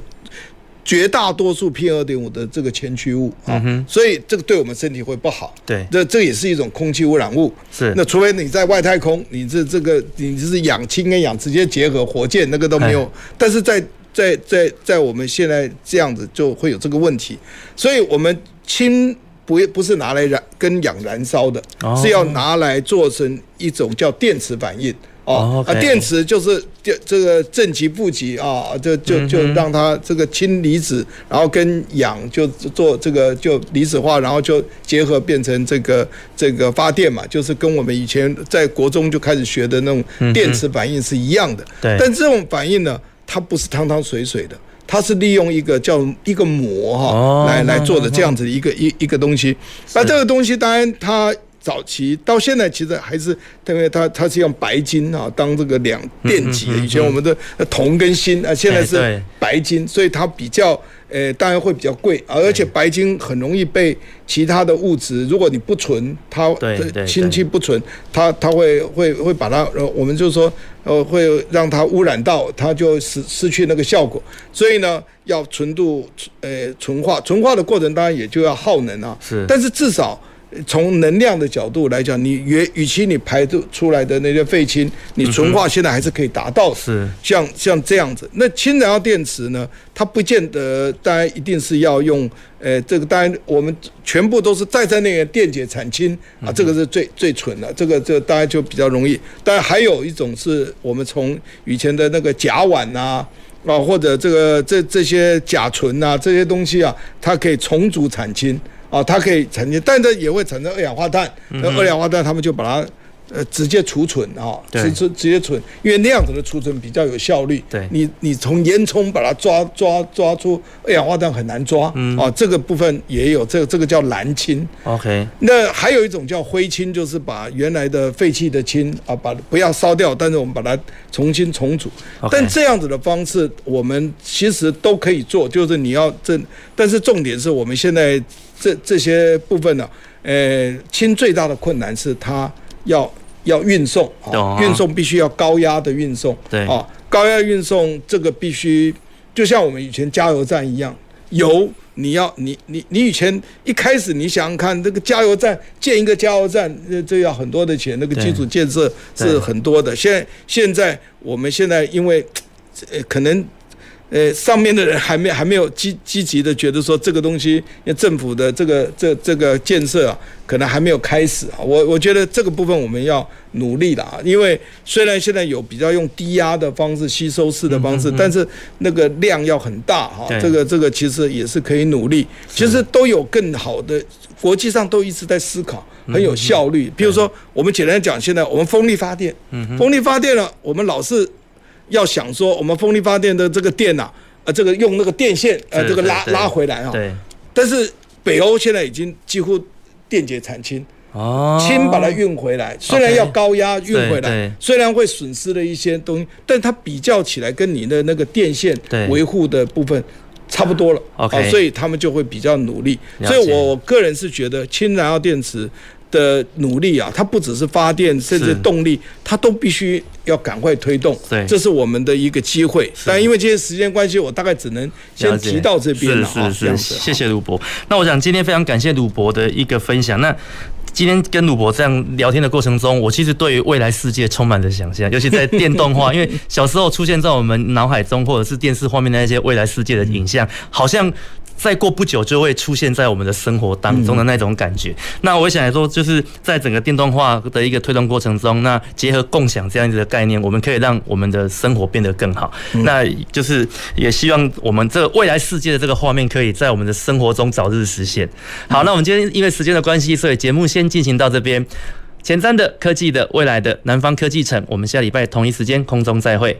绝大多数 PM 二点五的这个前驱物啊，所以这个对我们身体会不好。对，这这也是一种空气污染物。是，那除非你在外太空，你这这个你就是氧氢跟氧直接结合，火箭那个都没有。但是在在在在我们现在这样子就会有这个问题，所以我们氢不不是拿来燃跟氧燃烧的，是要拿来做成一种叫电磁反应。哦，啊，电池就是电这个正极负极啊，就就就让它这个氢离子，然后跟氧就做这个就离子化，然后就结合变成这个这个发电嘛，就是跟我们以前在国中就开始学的那种电池反应是一样的。对。但这种反应呢，它不是汤汤水水的，它是利用一个叫一个膜哈来来做的这样子一个一一个东西。那这个东西当然它。早期到现在其实还是，因为它它是用白金啊当这个两电极，以前我们的铜跟锌啊，现在是白金，所以它比较呃当然会比较贵，而且白金很容易被其他的物质，如果你不纯，它的氢气不纯，它它会会会把它呃我们就说呃会让它污染到，它就失失去那个效果，所以呢要纯度呃纯化，纯化的过程当然也就要耗能啊，是，但是至少。从能量的角度来讲，你与与其你排出出来的那些废氢，你纯化现在还是可以达到的。是像像这样子，那氢燃料电池呢？它不见得，当然一定是要用，呃，这个当然我们全部都是再生那个电解产氢啊，这个是最最蠢的，这个这个当然就比较容易。当然还有一种是我们从以前的那个甲烷呐啊，啊，或者这个这这些甲醇呐这些东西啊，它可以重组产氢。啊，它可以产生，但这也会产生二氧化碳。那二氧化碳，他们就把它呃直接储存啊，直直直接存，因为那样子的储存比较有效率。对，你你从烟囱把它抓抓抓出二氧化碳很难抓。嗯。啊，这个部分也有，这个这个叫蓝氢。OK。那还有一种叫灰氢，就是把原来的废弃的氢啊，把不要烧掉，但是我们把它重新重组。但这样子的方式，我们其实都可以做，就是你要这，但是重点是我们现在。这这些部分呢，呃，氢最大的困难是它要要运送啊，运送必须要高压的运送，对啊，高压运送这个必须就像我们以前加油站一样，油你要你你你以前一开始你想想看，这个加油站建一个加油站，这这要很多的钱，那个基础建设是很多的。现在现在我们现在因为呃可能。呃，上面的人还没还没有积积极的觉得说这个东西，因为政府的这个这这个建设啊，可能还没有开始啊。我我觉得这个部分我们要努力了啊，因为虽然现在有比较用低压的方式吸收式的方式，但是那个量要很大哈。这个这个其实也是可以努力，其实都有更好的，国际上都一直在思考，很有效率。比如说我们简单讲，现在我们风力发电，风力发电了，我们老是。要想说我们风力发电的这个电呐，呃，这个用那个电线呃，这个拉拉回来啊。对。但是北欧现在已经几乎电解产氢，哦，氢把它运回来，虽然要高压运回来，虽然会损失了一些东西，但它比较起来跟你的那个电线维护的部分差不多了。OK。所以他们就会比较努力。所以我个人是觉得氢燃料电池。的努力啊，它不只是发电，甚至动力，它都必须要赶快推动。对，这是我们的一个机会。但因为今天时间关系，我大概只能先提到这边了。是是是，谢谢鲁博。那我想今天非常感谢鲁博的一个分享。那今天跟鲁博这样聊天的过程中，我其实对于未来世界充满了想象，尤其在电动化，因为小时候出现在我们脑海中或者是电视画面的那些未来世界的影像，好像。再过不久就会出现在我们的生活当中的那种感觉。那我想来说，就是在整个电动化的一个推动过程中，那结合共享这样子的概念，我们可以让我们的生活变得更好。那就是也希望我们这未来世界的这个画面，可以在我们的生活中早日实现。好，那我们今天因为时间的关系，所以节目先进行到这边。前瞻的科技的未来的南方科技城，我们下礼拜同一时间空中再会。